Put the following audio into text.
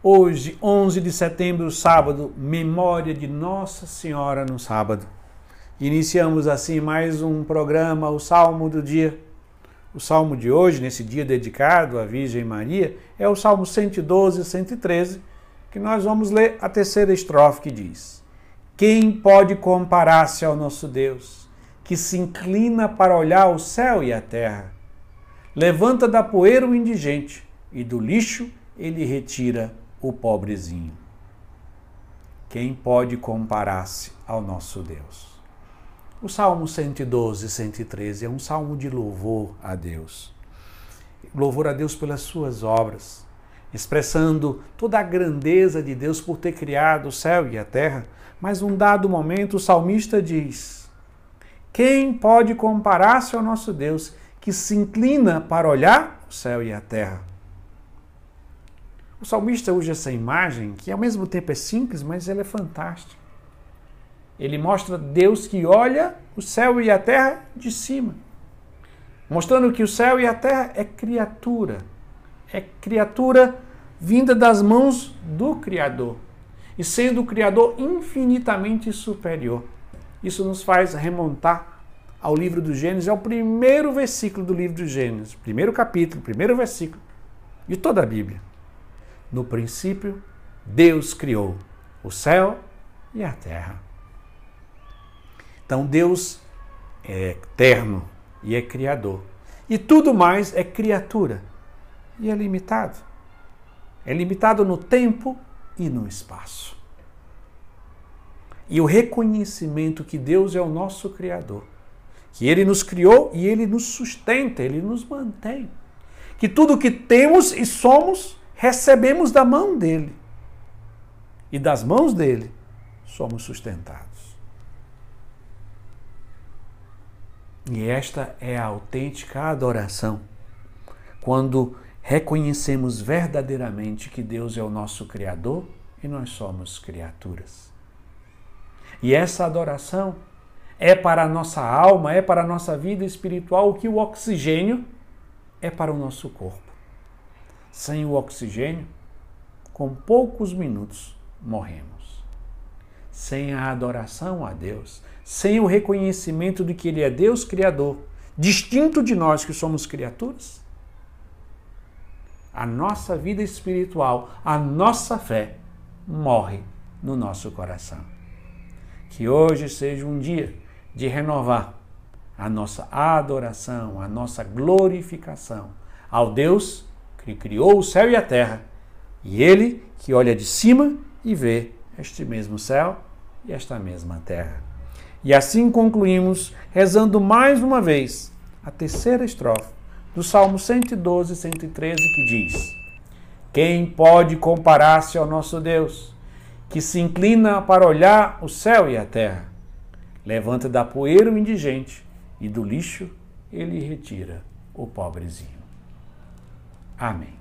Hoje, 11 de setembro, sábado, memória de Nossa Senhora no sábado. Iniciamos assim mais um programa, o Salmo do Dia. O salmo de hoje, nesse dia dedicado à Virgem Maria, é o Salmo 112 e 113, que nós vamos ler a terceira estrofe que diz: Quem pode comparar-se ao nosso Deus, que se inclina para olhar o céu e a terra? Levanta da poeira o indigente, e do lixo ele retira o pobrezinho. Quem pode comparar-se ao nosso Deus? O Salmo 112, 113 é um salmo de louvor a Deus. Louvor a Deus pelas suas obras, expressando toda a grandeza de Deus por ter criado o céu e a terra. Mas num dado momento o salmista diz: Quem pode comparar-se ao nosso Deus que se inclina para olhar o céu e a terra? O salmista usa essa imagem, que ao mesmo tempo é simples, mas ela é fantástica. Ele mostra Deus que olha o céu e a terra de cima, mostrando que o céu e a terra é criatura, é criatura vinda das mãos do Criador, e sendo o Criador infinitamente superior. Isso nos faz remontar ao livro do Gênesis, é o primeiro versículo do livro do Gênesis, primeiro capítulo, primeiro versículo de toda a Bíblia. No princípio, Deus criou o céu e a terra. Então, Deus é eterno e é criador. E tudo mais é criatura e é limitado. É limitado no tempo e no espaço. E o reconhecimento que Deus é o nosso Criador, que Ele nos criou e Ele nos sustenta, Ele nos mantém. Que tudo que temos e somos recebemos da mão dele. E das mãos dele somos sustentados. E esta é a autêntica adoração. Quando reconhecemos verdadeiramente que Deus é o nosso Criador e nós somos criaturas. E essa adoração é para a nossa alma, é para a nossa vida espiritual o que o oxigênio é para o nosso corpo. Sem o oxigênio, com poucos minutos morremos. Sem a adoração a Deus, sem o reconhecimento de que Ele é Deus Criador, distinto de nós que somos criaturas, a nossa vida espiritual, a nossa fé morre no nosso coração. Que hoje seja um dia de renovar a nossa adoração, a nossa glorificação ao Deus que criou o céu e a terra, e ele que olha de cima e vê este mesmo céu e esta mesma terra. E assim concluímos rezando mais uma vez a terceira estrofe do Salmo 112, 113, que diz: Quem pode comparar-se ao nosso Deus, que se inclina para olhar o céu e a terra? Levanta da poeira o indigente e do lixo ele retira o pobrezinho. Amém.